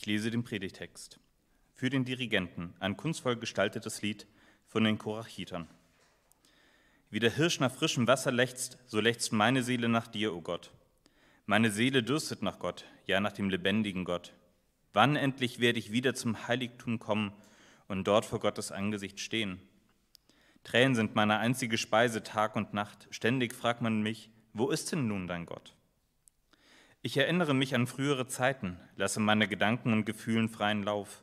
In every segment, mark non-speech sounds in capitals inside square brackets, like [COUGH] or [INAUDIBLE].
Ich lese den Predigtext. Für den Dirigenten ein kunstvoll gestaltetes Lied von den Korachitern. Wie der Hirsch nach frischem Wasser lechzt, so lechzt meine Seele nach dir, o oh Gott. Meine Seele dürstet nach Gott, ja nach dem lebendigen Gott. Wann endlich werde ich wieder zum Heiligtum kommen und dort vor Gottes Angesicht stehen? Tränen sind meine einzige Speise Tag und Nacht. Ständig fragt man mich, wo ist denn nun dein Gott? Ich erinnere mich an frühere Zeiten, lasse meine Gedanken und Gefühlen freien Lauf.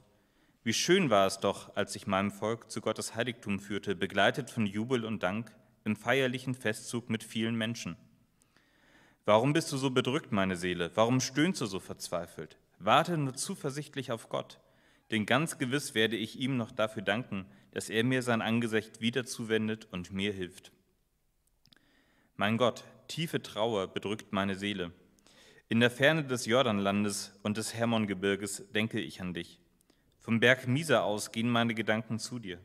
Wie schön war es doch, als ich meinem Volk zu Gottes Heiligtum führte, begleitet von Jubel und Dank im feierlichen Festzug mit vielen Menschen. Warum bist du so bedrückt, meine Seele? Warum stöhnst du so verzweifelt? Warte nur zuversichtlich auf Gott, denn ganz gewiss werde ich ihm noch dafür danken, dass er mir sein Angesicht wieder zuwendet und mir hilft. Mein Gott, tiefe Trauer bedrückt meine Seele. In der Ferne des Jordanlandes und des Hermongebirges denke ich an dich. Vom Berg Misa aus gehen meine Gedanken zu dir.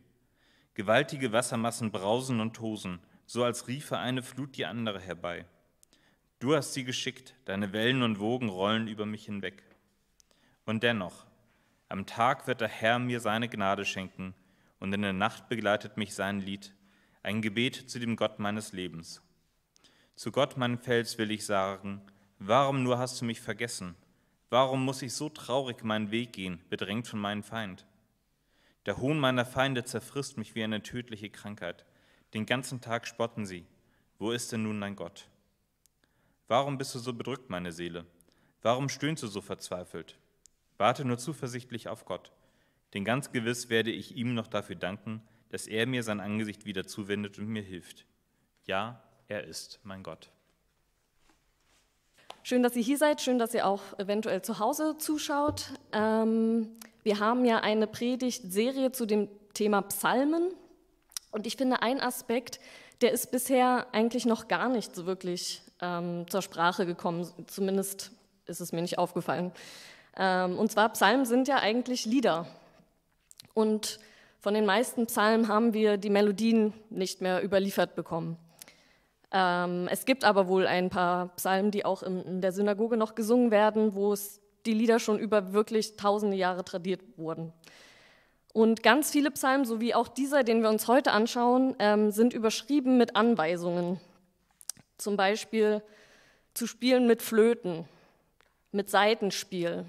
Gewaltige Wassermassen brausen und tosen, so als riefe eine Flut die andere herbei. Du hast sie geschickt, deine Wellen und Wogen rollen über mich hinweg. Und dennoch, am Tag wird der Herr mir seine Gnade schenken, und in der Nacht begleitet mich sein Lied, ein Gebet zu dem Gott meines Lebens. Zu Gott, mein Fels, will ich sagen, Warum nur hast du mich vergessen? Warum muss ich so traurig meinen Weg gehen, bedrängt von meinem Feind? Der Hohn meiner Feinde zerfrisst mich wie eine tödliche Krankheit. Den ganzen Tag spotten sie. Wo ist denn nun dein Gott? Warum bist du so bedrückt, meine Seele? Warum stöhnst du so verzweifelt? Warte nur zuversichtlich auf Gott, denn ganz gewiss werde ich ihm noch dafür danken, dass er mir sein Angesicht wieder zuwendet und mir hilft. Ja, er ist mein Gott. Schön, dass ihr hier seid, schön, dass ihr auch eventuell zu Hause zuschaut. Ähm, wir haben ja eine Predigtserie zu dem Thema Psalmen und ich finde, ein Aspekt, der ist bisher eigentlich noch gar nicht so wirklich ähm, zur Sprache gekommen, zumindest ist es mir nicht aufgefallen. Ähm, und zwar Psalmen sind ja eigentlich Lieder und von den meisten Psalmen haben wir die Melodien nicht mehr überliefert bekommen. Ähm, es gibt aber wohl ein paar Psalmen, die auch in, in der Synagoge noch gesungen werden, wo die Lieder schon über wirklich tausende Jahre tradiert wurden. Und ganz viele Psalmen, so wie auch dieser, den wir uns heute anschauen, ähm, sind überschrieben mit Anweisungen. Zum Beispiel zu spielen mit Flöten, mit Saitenspiel.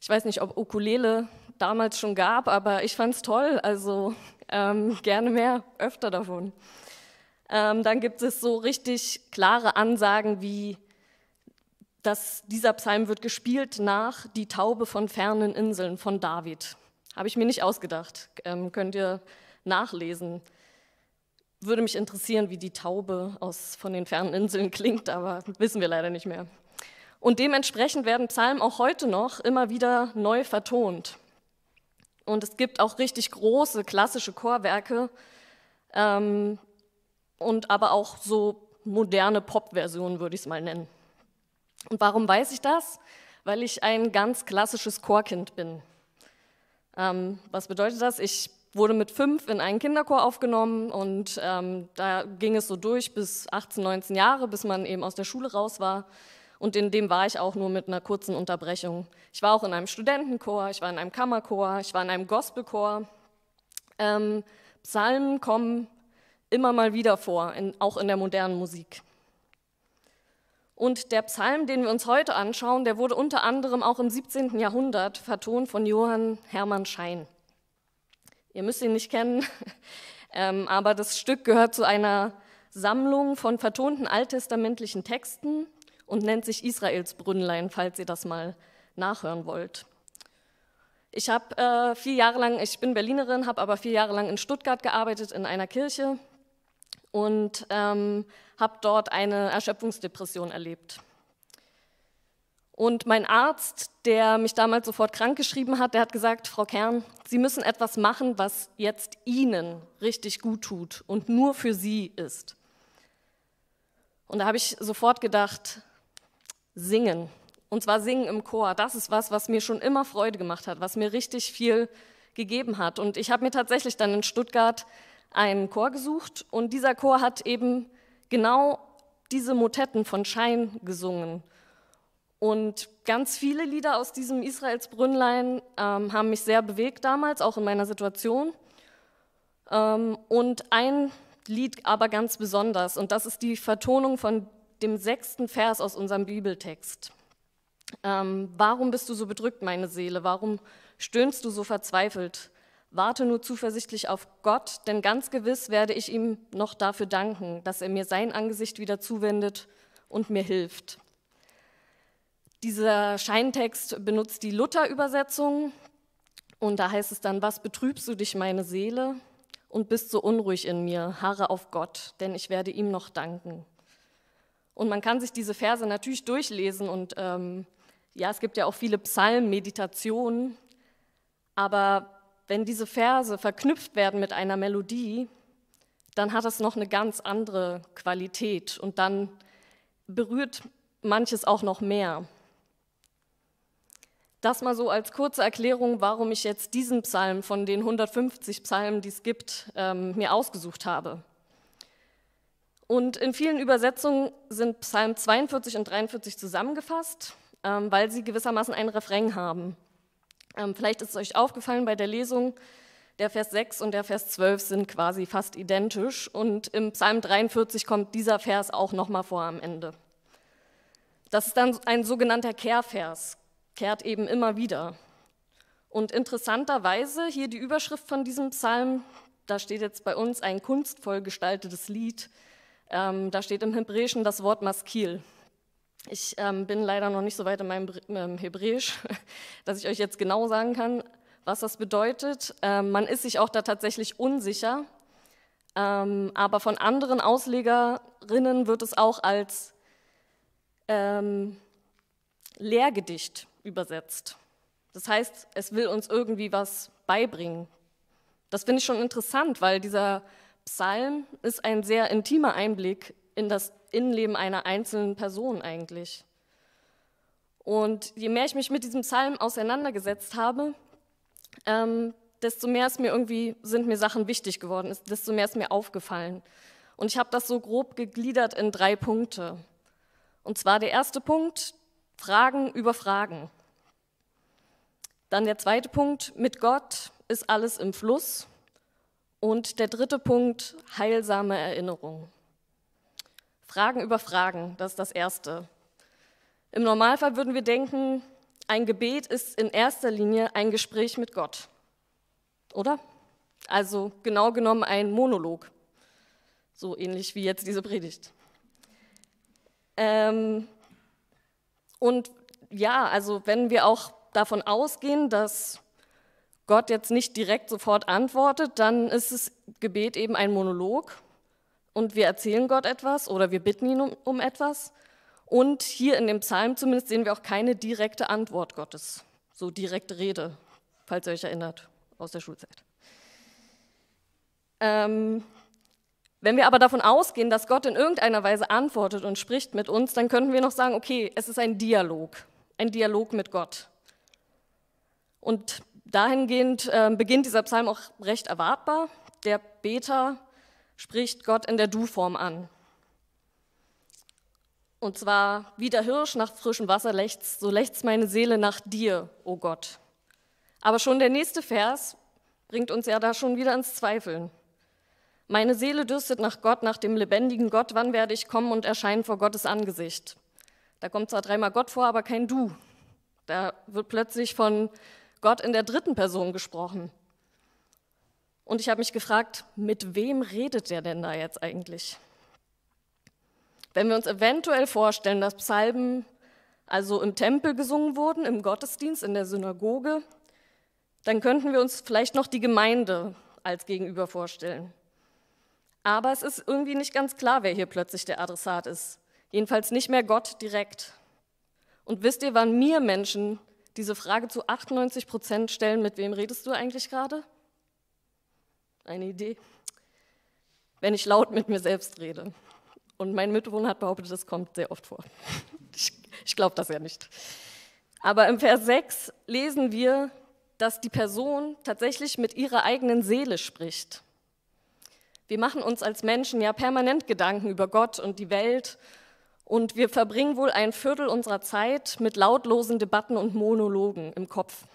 Ich weiß nicht, ob Ukulele damals schon gab, aber ich fand es toll, also ähm, gerne mehr, öfter davon. Ähm, dann gibt es so richtig klare Ansagen wie, dass dieser Psalm wird gespielt nach Die Taube von fernen Inseln von David. Habe ich mir nicht ausgedacht, ähm, könnt ihr nachlesen. Würde mich interessieren, wie die Taube aus, von den fernen Inseln klingt, aber wissen wir leider nicht mehr. Und dementsprechend werden Psalmen auch heute noch immer wieder neu vertont. Und es gibt auch richtig große klassische Chorwerke, ähm, und aber auch so moderne Pop-Versionen, würde ich es mal nennen. Und warum weiß ich das? Weil ich ein ganz klassisches Chorkind bin. Ähm, was bedeutet das? Ich wurde mit fünf in einen Kinderchor aufgenommen und ähm, da ging es so durch bis 18, 19 Jahre, bis man eben aus der Schule raus war. Und in dem war ich auch nur mit einer kurzen Unterbrechung. Ich war auch in einem Studentenchor, ich war in einem Kammerchor, ich war in einem Gospelchor. Ähm, Psalmen kommen immer mal wieder vor, in, auch in der modernen Musik. Und der Psalm, den wir uns heute anschauen, der wurde unter anderem auch im 17. Jahrhundert vertont von Johann Hermann Schein. Ihr müsst ihn nicht kennen, [LAUGHS] ähm, aber das Stück gehört zu einer Sammlung von vertonten alttestamentlichen Texten und nennt sich Israels Brünnlein, falls ihr das mal nachhören wollt. Ich habe äh, vier Jahre lang, ich bin Berlinerin, habe aber vier Jahre lang in Stuttgart gearbeitet in einer Kirche und ähm, habe dort eine Erschöpfungsdepression erlebt. Und mein Arzt, der mich damals sofort krankgeschrieben hat, der hat gesagt, Frau Kern, Sie müssen etwas machen, was jetzt Ihnen richtig gut tut und nur für Sie ist. Und da habe ich sofort gedacht, singen. Und zwar singen im Chor. Das ist was, was mir schon immer Freude gemacht hat, was mir richtig viel gegeben hat. Und ich habe mir tatsächlich dann in Stuttgart einen Chor gesucht und dieser Chor hat eben genau diese Motetten von Schein gesungen. Und ganz viele Lieder aus diesem Israelsbrünnlein ähm, haben mich sehr bewegt damals, auch in meiner Situation. Ähm, und ein Lied aber ganz besonders, und das ist die Vertonung von dem sechsten Vers aus unserem Bibeltext. Ähm, warum bist du so bedrückt, meine Seele? Warum stöhnst du so verzweifelt? Warte nur zuversichtlich auf Gott, denn ganz gewiss werde ich ihm noch dafür danken, dass er mir sein Angesicht wieder zuwendet und mir hilft. Dieser Scheintext benutzt die Luther-Übersetzung und da heißt es dann, was betrübst du dich, meine Seele, und bist so unruhig in mir, harre auf Gott, denn ich werde ihm noch danken. Und man kann sich diese Verse natürlich durchlesen und ähm, ja, es gibt ja auch viele Psalmmeditationen, aber wenn diese Verse verknüpft werden mit einer Melodie, dann hat es noch eine ganz andere Qualität und dann berührt manches auch noch mehr. Das mal so als kurze Erklärung, warum ich jetzt diesen Psalm von den 150 Psalmen, die es gibt, ähm, mir ausgesucht habe. Und in vielen Übersetzungen sind Psalm 42 und 43 zusammengefasst, ähm, weil sie gewissermaßen einen Refrain haben. Ähm, vielleicht ist es euch aufgefallen bei der Lesung, der Vers 6 und der Vers 12 sind quasi fast identisch und im Psalm 43 kommt dieser Vers auch nochmal vor am Ende. Das ist dann ein sogenannter Kehrvers, kehrt eben immer wieder. Und interessanterweise hier die Überschrift von diesem Psalm, da steht jetzt bei uns ein kunstvoll gestaltetes Lied, ähm, da steht im Hebräischen das Wort Maskil. Ich ähm, bin leider noch nicht so weit in meinem ähm, Hebräisch, [LAUGHS] dass ich euch jetzt genau sagen kann, was das bedeutet. Ähm, man ist sich auch da tatsächlich unsicher, ähm, aber von anderen Auslegerinnen wird es auch als ähm, Lehrgedicht übersetzt. Das heißt, es will uns irgendwie was beibringen. Das finde ich schon interessant, weil dieser Psalm ist ein sehr intimer Einblick in das Innenleben einer einzelnen Person eigentlich. Und je mehr ich mich mit diesem Psalm auseinandergesetzt habe, ähm, desto mehr ist mir irgendwie, sind mir Sachen wichtig geworden, desto mehr ist mir aufgefallen. Und ich habe das so grob gegliedert in drei Punkte. Und zwar der erste Punkt, Fragen über Fragen. Dann der zweite Punkt, mit Gott ist alles im Fluss. Und der dritte Punkt, heilsame Erinnerung. Fragen über Fragen, das ist das Erste. Im Normalfall würden wir denken, ein Gebet ist in erster Linie ein Gespräch mit Gott, oder? Also genau genommen ein Monolog, so ähnlich wie jetzt diese Predigt. Ähm, und ja, also wenn wir auch davon ausgehen, dass Gott jetzt nicht direkt sofort antwortet, dann ist das Gebet eben ein Monolog und wir erzählen Gott etwas oder wir bitten ihn um, um etwas. Und hier in dem Psalm zumindest sehen wir auch keine direkte Antwort Gottes, so direkte Rede, falls ihr euch erinnert aus der Schulzeit. Ähm, wenn wir aber davon ausgehen, dass Gott in irgendeiner Weise antwortet und spricht mit uns, dann könnten wir noch sagen, okay, es ist ein Dialog, ein Dialog mit Gott. Und dahingehend äh, beginnt dieser Psalm auch recht erwartbar. Der Beter spricht Gott in der Du-Form an. Und zwar, wie der Hirsch nach frischem Wasser lechzt, so lechzt meine Seele nach dir, o oh Gott. Aber schon der nächste Vers bringt uns ja da schon wieder ins Zweifeln. Meine Seele dürstet nach Gott, nach dem lebendigen Gott. Wann werde ich kommen und erscheinen vor Gottes Angesicht? Da kommt zwar dreimal Gott vor, aber kein Du. Da wird plötzlich von Gott in der dritten Person gesprochen. Und ich habe mich gefragt, mit wem redet der denn da jetzt eigentlich? Wenn wir uns eventuell vorstellen, dass Psalmen also im Tempel gesungen wurden, im Gottesdienst, in der Synagoge, dann könnten wir uns vielleicht noch die Gemeinde als Gegenüber vorstellen. Aber es ist irgendwie nicht ganz klar, wer hier plötzlich der Adressat ist. Jedenfalls nicht mehr Gott direkt. Und wisst ihr, wann mir Menschen diese Frage zu 98 Prozent stellen, mit wem redest du eigentlich gerade? Eine Idee? Wenn ich laut mit mir selbst rede. Und mein Mitbewohner hat behauptet, das kommt sehr oft vor. [LAUGHS] Ich, ich glaube das ja nicht. Aber im Vers 6 lesen wir, dass die Person tatsächlich mit ihrer eigenen Seele spricht. Wir machen uns als Menschen ja permanent Gedanken über Gott und die Welt Und wir verbringen wohl ein Viertel unserer Zeit mit lautlosen Debatten und Monologen im Kopf.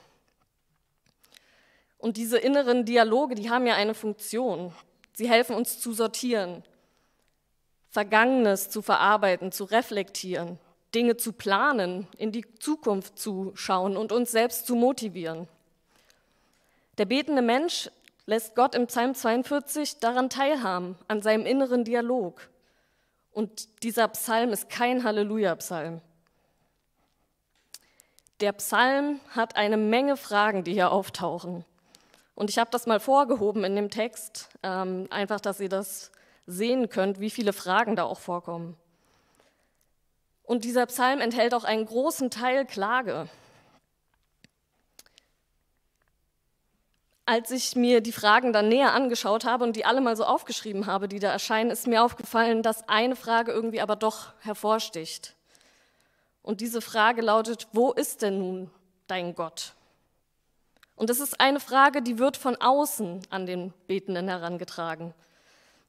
Und diese inneren Dialoge, die haben ja eine Funktion. Sie helfen uns zu sortieren, Vergangenes zu verarbeiten, zu reflektieren, Dinge zu planen, in die Zukunft zu schauen und uns selbst zu motivieren. Der betende Mensch lässt Gott im Psalm 42 daran teilhaben, an seinem inneren Dialog. Und dieser Psalm ist kein Halleluja-Psalm. Der Psalm hat eine Menge Fragen, die hier auftauchen. Und ich habe das mal vorgehoben in dem Text, ähm, einfach, dass ihr das sehen könnt, wie viele Fragen da auch vorkommen. Und dieser Psalm enthält auch einen großen Teil Klage. Als ich mir die Fragen dann näher angeschaut habe und die alle mal so aufgeschrieben habe, die da erscheinen, ist mir aufgefallen, dass eine Frage irgendwie aber doch hervorsticht. Und diese Frage lautet, wo ist denn nun dein Gott? Und das ist eine Frage, die wird von außen an den Betenden herangetragen.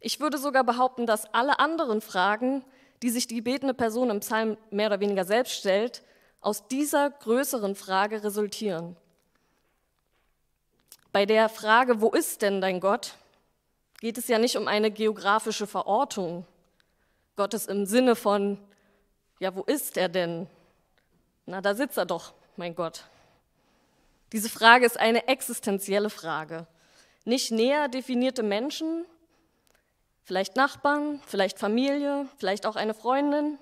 Ich würde sogar behaupten, dass alle anderen Fragen, die sich die betende Person im Psalm mehr oder weniger selbst stellt, aus dieser größeren Frage resultieren. Bei der Frage, wo ist denn dein Gott, geht es ja nicht um eine geografische Verortung Gottes im Sinne von, ja, wo ist er denn? Na, da sitzt er doch, mein Gott. Diese Frage ist eine existenzielle Frage. Nicht näher definierte Menschen vielleicht Nachbarn, vielleicht Familie, vielleicht auch eine Freundin,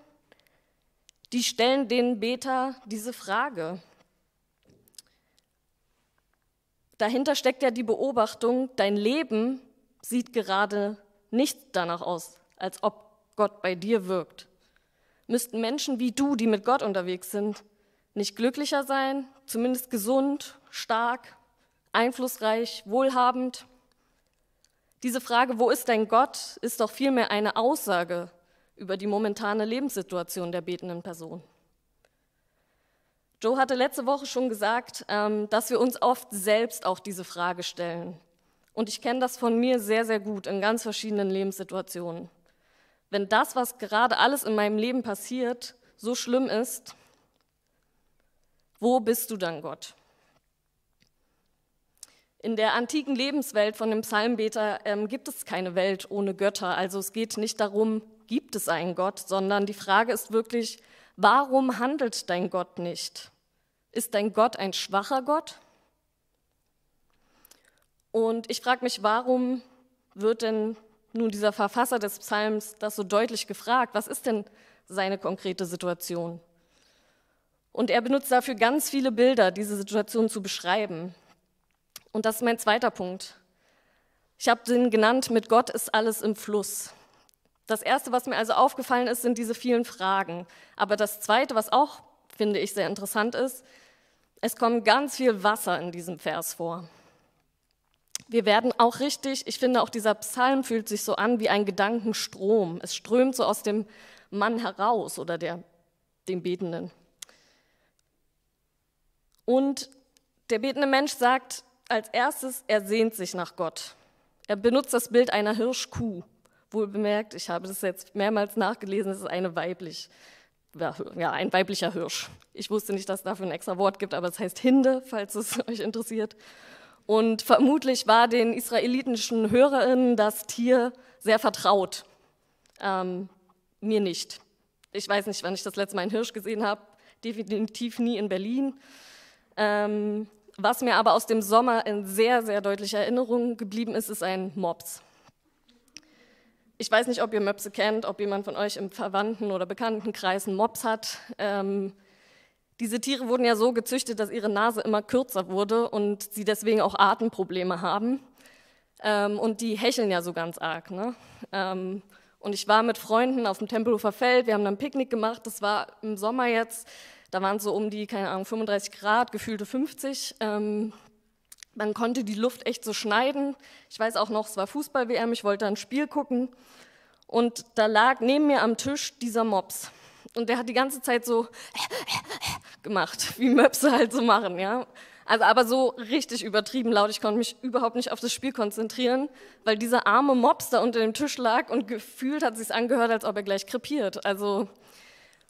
die stellen den Beter diese Frage. Dahinter steckt ja die Beobachtung, dein Leben sieht gerade nicht danach aus, als ob Gott bei dir wirkt. Müssten Menschen wie du, die mit Gott unterwegs sind, nicht glücklicher sein, zumindest gesund, stark, einflussreich, wohlhabend? Diese Frage, wo ist dein Gott, ist doch vielmehr eine Aussage über die momentane Lebenssituation der betenden Person. Joe hatte letzte Woche schon gesagt, ähm, dass wir uns oft selbst auch diese Frage stellen. Und ich kenne das von mir sehr, sehr gut in ganz verschiedenen Lebenssituationen. Wenn das, was gerade alles in meinem Leben passiert, so schlimm ist, wo bist du dann, Gott? In der antiken Lebenswelt von dem Psalmbeter ähm, gibt es keine Welt ohne Götter. Also es geht nicht darum, gibt es einen Gott, sondern die Frage ist wirklich, warum handelt dein Gott nicht? Ist dein Gott ein schwacher Gott? Und ich frage mich, warum wird denn nun dieser Verfasser des Psalms das so deutlich gefragt? Was ist denn seine konkrete Situation? Und er benutzt dafür ganz viele Bilder, diese Situation zu beschreiben. Und das ist mein zweiter Punkt. Ich habe den genannt, mit Gott ist alles im Fluss. Das Erste, was mir also aufgefallen ist, sind diese vielen Fragen. Aber das Zweite, was auch, finde ich, sehr interessant ist, es kommt ganz viel Wasser in diesem Vers vor. Wir werden auch richtig, ich finde auch dieser Psalm fühlt sich so an wie ein Gedankenstrom. Es strömt so aus dem Mann heraus oder der, dem Betenden. Und der betende Mensch sagt, als erstes, er sehnt sich nach Gott. Er benutzt das Bild einer Hirschkuh. Wohl bemerkt, ich habe das jetzt mehrmals nachgelesen, es ist eine weiblich, ja, ein weiblicher Hirsch. Ich wusste nicht, dass es dafür ein extra Wort gibt, aber es heißt Hinde, falls es [LAUGHS] euch interessiert. Und vermutlich war den israelitischen Hörerinnen das Tier sehr vertraut. Ähm, mir nicht. Ich weiß nicht, wann ich das letzte Mal einen Hirsch gesehen habe. Definitiv nie in Berlin. Ähm, was mir aber aus dem Sommer in sehr, sehr deutlicher Erinnerung geblieben ist, ist ein Mops. Ich weiß nicht, ob ihr Möpse kennt, ob jemand von euch im Verwandten- oder Bekanntenkreis einen Mops hat. Ähm, diese Tiere wurden ja so gezüchtet, dass ihre Nase immer kürzer wurde und sie deswegen auch Atemprobleme haben. Ähm, und die hecheln ja so ganz arg. Ne? Ähm, und ich war mit Freunden auf dem Tempelhofer Feld, wir haben dann ein Picknick gemacht, das war im Sommer jetzt. Da waren es so um die, keine Ahnung, 35 Grad, gefühlte 50. Ähm, man konnte die Luft echt so schneiden. Ich weiß auch noch, es war Fußball-WM, ich wollte ein Spiel gucken. Und da lag neben mir am Tisch dieser Mops. Und der hat die ganze Zeit so [LAUGHS] gemacht, wie Möpse halt so machen, ja. Also aber so richtig übertrieben laut. Ich konnte mich überhaupt nicht auf das Spiel konzentrieren, weil dieser arme Mops da unter dem Tisch lag und gefühlt hat es sich angehört, als ob er gleich krepiert. Also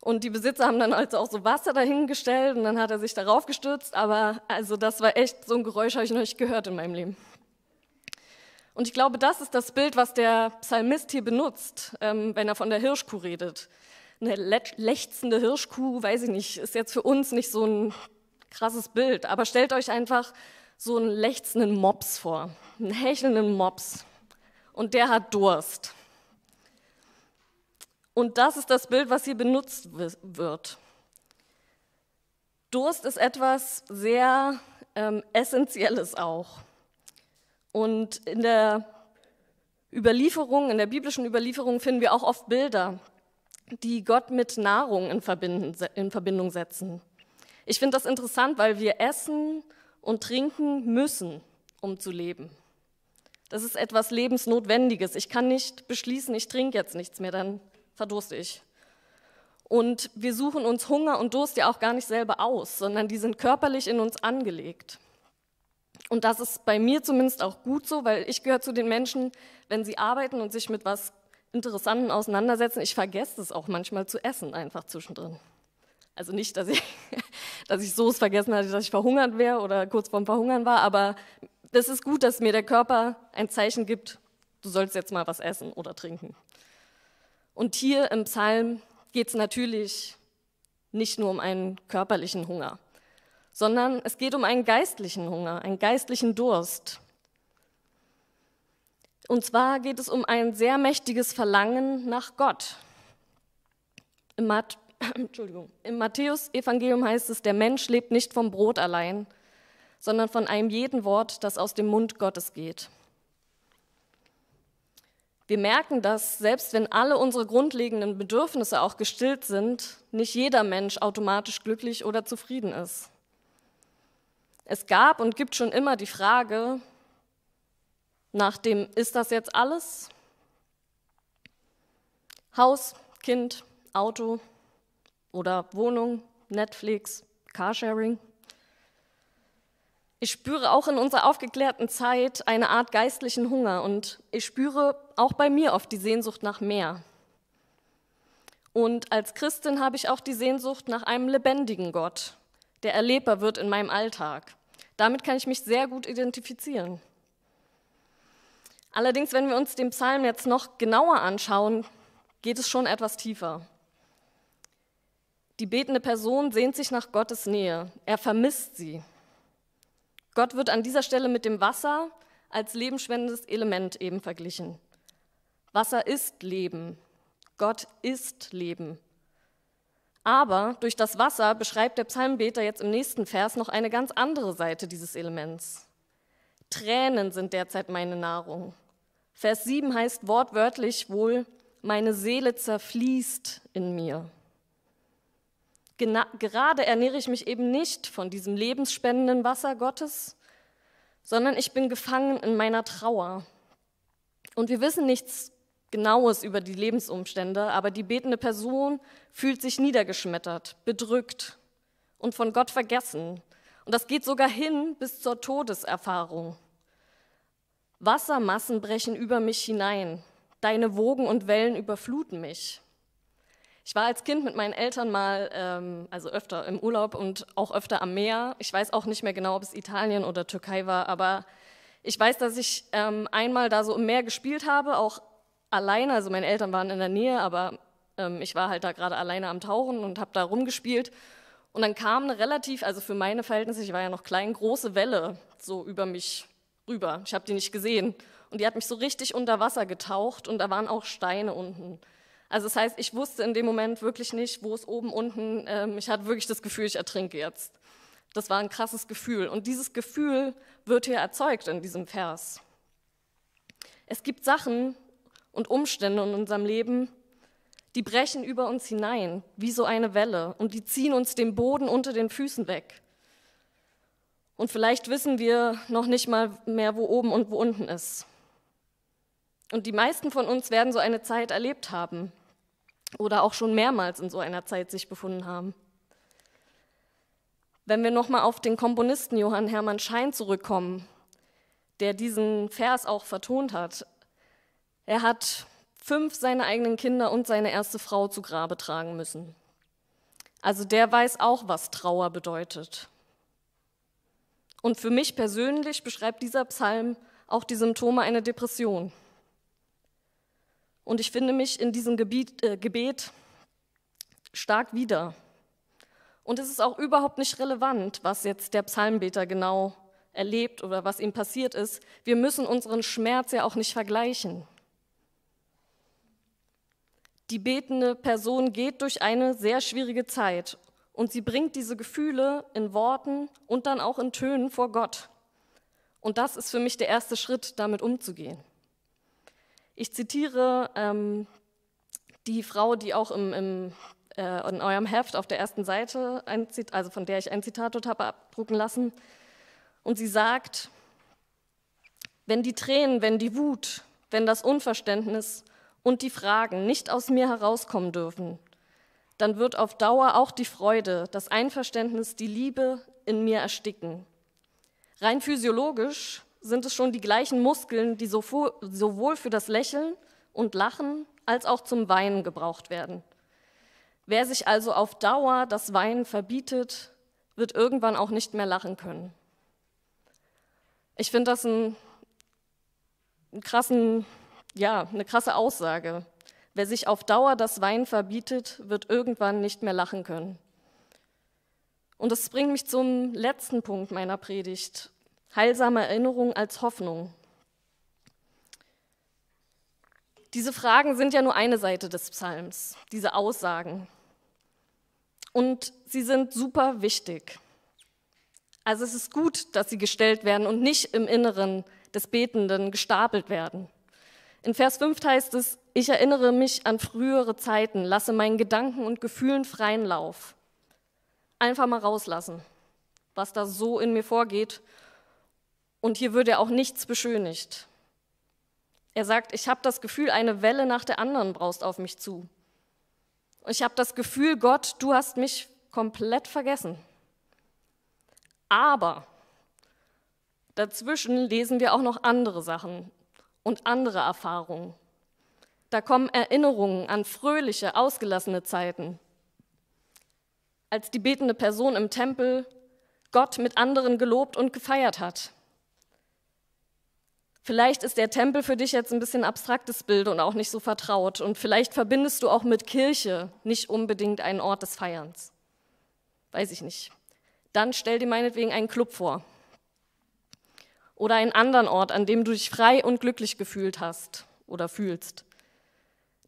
Und die Besitzer haben dann also auch so Wasser dahingestellt und dann hat er sich darauf gestürzt. Aber also das war echt, so ein Geräusch habe ich noch nicht gehört in meinem Leben. Und ich glaube, das ist das Bild, was der Psalmist hier benutzt, ähm, wenn er von der Hirschkuh redet. Eine lechzende Hirschkuh, weiß ich nicht, ist jetzt für uns nicht so ein krasses Bild. Aber stellt euch einfach so einen lechzenden Mops vor, einen hechelnden Mops. Und der hat Durst. Und das ist das Bild, was hier benutzt wird. Durst ist etwas sehr ähm, Essentielles auch. Und in der Überlieferung, in der biblischen Überlieferung finden wir auch oft Bilder, die Gott mit Nahrung in Verbindung setzen. Ich finde das interessant, weil wir essen und trinken müssen, um zu leben. Das ist etwas Lebensnotwendiges. Ich kann nicht beschließen, ich trinke jetzt nichts mehr, dann verdurste ich. Und wir suchen uns Hunger und Durst ja auch gar nicht selber aus, sondern die sind körperlich in uns angelegt. Und das ist bei mir zumindest auch gut so, weil ich gehöre zu den Menschen, wenn sie arbeiten und sich mit was Interessanten auseinandersetzen, ich vergesse es auch manchmal zu essen, einfach zwischendrin. Also nicht, dass ich, [LAUGHS] dass ich so es vergessen hatte, dass ich verhungert wäre oder kurz vorm Verhungern war, aber es ist gut, dass mir der Körper ein Zeichen gibt, du sollst jetzt mal was essen oder trinken. Und hier im Psalm geht es natürlich nicht nur um einen körperlichen Hunger, sondern es geht um einen geistlichen Hunger, einen geistlichen Durst. Und zwar geht es um ein sehr mächtiges Verlangen nach Gott. Im, Mat [CLEARS THROAT] Im Matthäus-Evangelium heißt es, der Mensch lebt nicht vom Brot allein, sondern von einem jeden Wort, das aus dem Mund Gottes geht. Wir merken, dass selbst wenn alle unsere grundlegenden Bedürfnisse auch gestillt sind, nicht jeder Mensch automatisch glücklich oder zufrieden ist. Es gab und gibt schon immer die Frage nach dem, ist das jetzt alles? Haus, Kind, Auto oder Wohnung, Netflix, Carsharing? Ich spüre auch in unserer aufgeklärten Zeit eine Art geistlichen Hunger und ich spüre auch bei mir oft die Sehnsucht nach mehr. Und als Christin habe ich auch die Sehnsucht nach einem lebendigen Gott, der erlebbar wird in meinem Alltag. Damit kann ich mich sehr gut identifizieren. Allerdings, wenn wir uns den Psalm jetzt noch genauer anschauen, geht es schon etwas tiefer. Die betende Person sehnt sich nach Gottes Nähe. Er vermisst sie. Gott wird an dieser Stelle mit dem Wasser als lebensspendendes Element eben verglichen. Wasser ist Leben. Gott ist Leben. Aber durch das Wasser beschreibt der Psalmbeter jetzt im nächsten Vers noch eine ganz andere Seite dieses Elements. Tränen sind derzeit meine Nahrung. Vers 7 heißt wortwörtlich wohl, meine Seele zerfließt in mir. Gerade ernähre ich mich eben nicht von diesem lebensspendenden Wasser Gottes, sondern ich bin gefangen in meiner Trauer. Und wir wissen nichts Genaues über die Lebensumstände, aber die betende Person fühlt sich niedergeschmettert, bedrückt und von Gott vergessen. Und das geht sogar hin bis zur Todeserfahrung. Wassermassen brechen über mich hinein, deine Wogen und Wellen überfluten mich. Ich war als Kind mit meinen Eltern mal, ähm, also öfter im Urlaub und auch öfter am Meer. Ich weiß auch nicht mehr genau, ob es Italien oder Türkei war, aber ich weiß, dass ich ähm, einmal da so im Meer gespielt habe, auch alleine. Also meine Eltern waren in der Nähe, aber ähm, ich war halt da gerade alleine am Tauchen und habe da rumgespielt. Und dann kam eine relativ, also für meine Verhältnisse, ich war ja noch klein, große Welle so über mich rüber. Ich habe die nicht gesehen. Und die hat mich so richtig unter Wasser getaucht und da waren auch Steine unten. Also das heißt, ich wusste in dem Moment wirklich nicht, wo es oben, unten, ähm, ich hatte wirklich das Gefühl, ich ertrinke jetzt. Das war ein krasses Gefühl. Und dieses Gefühl wird hier erzeugt in diesem Vers. Es gibt Sachen und Umstände in unserem Leben, die brechen über uns hinein, wie so eine Welle, und die ziehen uns den Boden unter den Füßen weg. Und vielleicht wissen wir noch nicht mal mehr, wo oben und wo unten ist. Und die meisten von uns werden so eine Zeit erlebt haben oder auch schon mehrmals in so einer Zeit sich befunden haben. Wenn wir nochmal auf den Komponisten Johann Hermann Schein zurückkommen, der diesen Vers auch vertont hat, er hat fünf seiner eigenen Kinder und seine erste Frau zu Grabe tragen müssen. Also der weiß auch, was Trauer bedeutet. Und für mich persönlich beschreibt dieser Psalm auch die Symptome einer Depression. Und ich finde mich in diesem Gebiet, äh, Gebet stark wieder. Und es ist auch überhaupt nicht relevant, was jetzt der Psalmbeter genau erlebt oder was ihm passiert ist. Wir müssen unseren Schmerz ja auch nicht vergleichen. Die betende Person geht durch eine sehr schwierige Zeit und sie bringt diese Gefühle in Worten und dann auch in Tönen vor Gott. Und das ist für mich der erste Schritt, damit umzugehen. Ich zitiere ähm, die Frau, die auch im, im, äh, in eurem Heft auf der ersten Seite, ein, also von der ich ein Zitat dort habe abdrucken lassen. Und sie sagt, wenn die Tränen, wenn die Wut, wenn das Unverständnis und die Fragen nicht aus mir herauskommen dürfen, dann wird auf Dauer auch die Freude, das Einverständnis, die Liebe in mir ersticken. Rein physiologisch sind es schon die gleichen Muskeln, die sowohl für das Lächeln und Lachen als auch zum Weinen gebraucht werden. Wer sich also auf Dauer das Weinen verbietet, wird irgendwann auch nicht mehr lachen können. Ich finde das einen, einen krassen ja, eine krasse Aussage. Wer sich auf Dauer das Wein verbietet, wird irgendwann nicht mehr lachen können. Und das bringt mich zum letzten Punkt meiner Predigt. Heilsame Erinnerung als Hoffnung. Diese Fragen sind ja nur eine Seite des Psalms, diese Aussagen. Und sie sind super wichtig. Also es ist gut, dass sie gestellt werden und nicht im Inneren des Betenden gestapelt werden. In Vers 5 heißt es, ich erinnere mich an frühere Zeiten, lasse meinen Gedanken und Gefühlen freien Lauf. Einfach mal rauslassen, was da so in mir vorgeht. Und hier wird ja auch nichts beschönigt. Er sagt, ich habe das Gefühl, eine Welle nach der anderen braust auf mich zu. Ich habe das Gefühl, Gott, du hast mich komplett vergessen. Aber dazwischen lesen wir auch noch andere Sachen und andere Erfahrungen. Da kommen Erinnerungen an fröhliche, ausgelassene Zeiten. Als die betende Person im Tempel Gott mit anderen gelobt und gefeiert hat. Vielleicht ist der Tempel für dich jetzt ein bisschen abstraktes Bild und auch nicht so vertraut. Und vielleicht verbindest du auch mit Kirche nicht unbedingt einen Ort des Feierns. Weiß ich nicht. Dann stell dir meinetwegen einen Club vor oder einen anderen Ort, an dem du dich frei und glücklich gefühlt hast oder fühlst.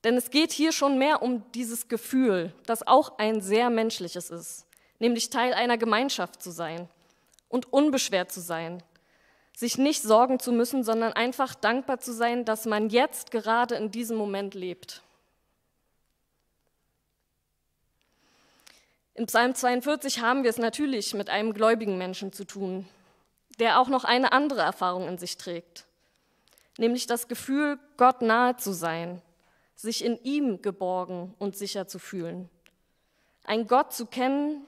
Denn es geht hier schon mehr um dieses Gefühl, das auch ein sehr menschliches ist, nämlich Teil einer Gemeinschaft zu sein und unbeschwert zu sein, sich nicht sorgen zu müssen, sondern einfach dankbar zu sein, dass man jetzt gerade in diesem Moment lebt. In Psalm 42 haben wir es natürlich mit einem gläubigen Menschen zu tun, der auch noch eine andere Erfahrung in sich trägt, nämlich das Gefühl, Gott nahe zu sein, sich in ihm geborgen und sicher zu fühlen. Ein Gott zu kennen,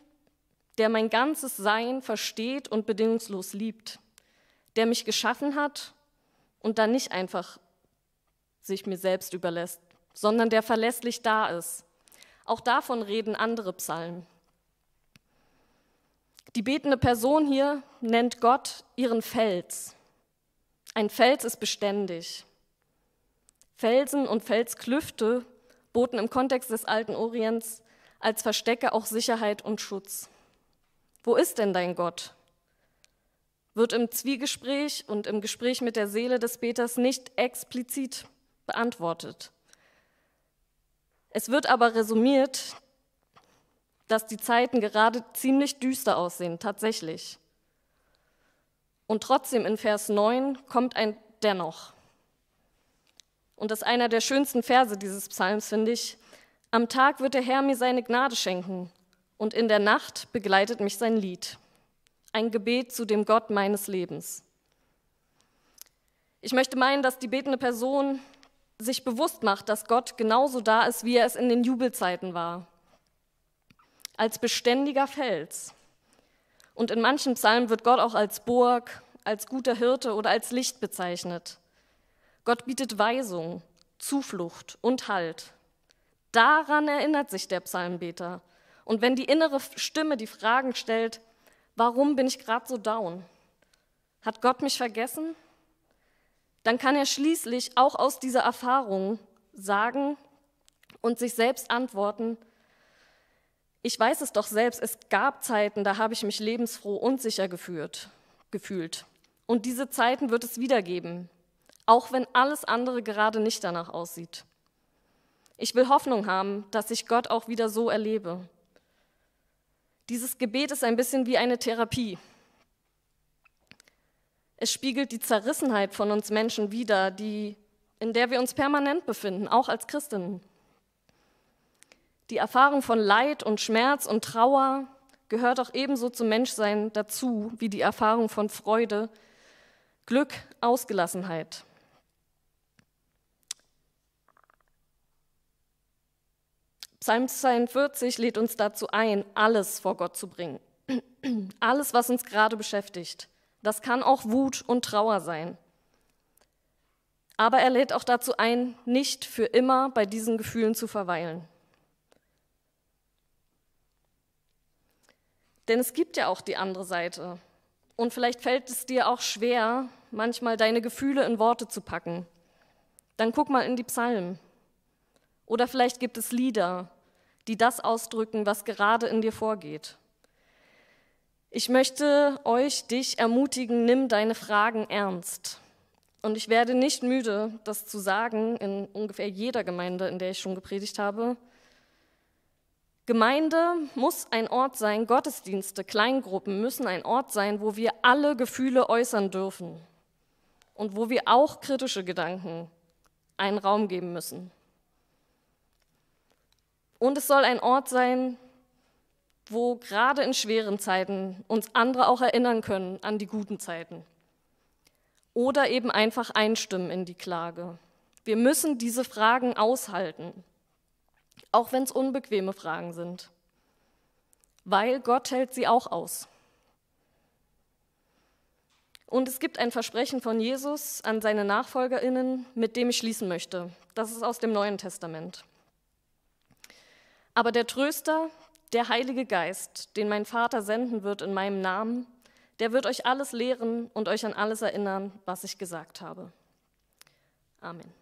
der mein ganzes Sein versteht und bedingungslos liebt, der mich geschaffen hat und dann nicht einfach sich mir selbst überlässt, sondern der verlässlich da ist. Auch davon reden andere Psalmen. Die betende Person hier nennt Gott ihren Fels. Ein Fels ist beständig. Felsen und Felsklüfte boten im Kontext des alten Orients als Verstecke auch Sicherheit und Schutz. Wo ist denn dein Gott? Wird im Zwiegespräch und im Gespräch mit der Seele des Beters nicht explizit beantwortet. Es wird aber resumiert, dass die Zeiten gerade ziemlich düster aussehen, tatsächlich. Und trotzdem in Vers 9 kommt ein Dennoch. Und das ist einer der schönsten Verse dieses Psalms, finde ich. Am Tag wird der Herr mir seine Gnade schenken und in der Nacht begleitet mich sein Lied. Ein Gebet zu dem Gott meines Lebens. Ich möchte meinen, dass die betende Person sich bewusst macht, dass Gott genauso da ist, wie er es in den Jubelzeiten war als beständiger Fels. Und in manchen Psalmen wird Gott auch als Burg, als guter Hirte oder als Licht bezeichnet. Gott bietet Weisung, Zuflucht und Halt. Daran erinnert sich der Psalmbeter. Und wenn die innere Stimme die Fragen stellt, warum bin ich gerade so down? Hat Gott mich vergessen? Dann kann er schließlich auch aus dieser Erfahrung sagen und sich selbst antworten, ich weiß es doch selbst, es gab Zeiten, da habe ich mich lebensfroh und sicher geführt, gefühlt. Und diese Zeiten wird es wieder geben, auch wenn alles andere gerade nicht danach aussieht. Ich will Hoffnung haben, dass ich Gott auch wieder so erlebe. Dieses Gebet ist ein bisschen wie eine Therapie. Es spiegelt die Zerrissenheit von uns Menschen wider, die, in der wir uns permanent befinden, auch als Christinnen. Die Erfahrung von Leid und Schmerz und Trauer gehört auch ebenso zum Menschsein dazu wie die Erfahrung von Freude, Glück, Ausgelassenheit. Psalm 42 lädt uns dazu ein, alles vor Gott zu bringen. [CLEARS THROAT] Alles, was uns gerade beschäftigt. Das kann auch Wut und Trauer sein. Aber er lädt auch dazu ein, nicht für immer bei diesen Gefühlen zu verweilen. Denn es gibt ja auch die andere Seite. Und vielleicht fällt es dir auch schwer, manchmal deine Gefühle in Worte zu packen. Dann guck mal in die Psalmen. Oder vielleicht gibt es Lieder, die das ausdrücken, was gerade in dir vorgeht. Ich möchte euch, dich ermutigen, nimm deine Fragen ernst. Und ich werde nicht müde, das zu sagen in ungefähr jeder Gemeinde, in der ich schon gepredigt habe. Gemeinde muss ein Ort sein, Gottesdienste, Kleingruppen müssen ein Ort sein, wo wir alle Gefühle äußern dürfen und wo wir auch kritische Gedanken einen Raum geben müssen. Und es soll ein Ort sein, wo gerade in schweren Zeiten uns andere auch erinnern können an die guten Zeiten. Oder eben einfach einstimmen in die Klage. Wir müssen diese Fragen aushalten auch wenn es unbequeme Fragen sind, weil Gott hält sie auch aus. Und es gibt ein Versprechen von Jesus an seine Nachfolgerinnen, mit dem ich schließen möchte. Das ist aus dem Neuen Testament. Aber der Tröster, der Heilige Geist, den mein Vater senden wird in meinem Namen, der wird euch alles lehren und euch an alles erinnern, was ich gesagt habe. Amen.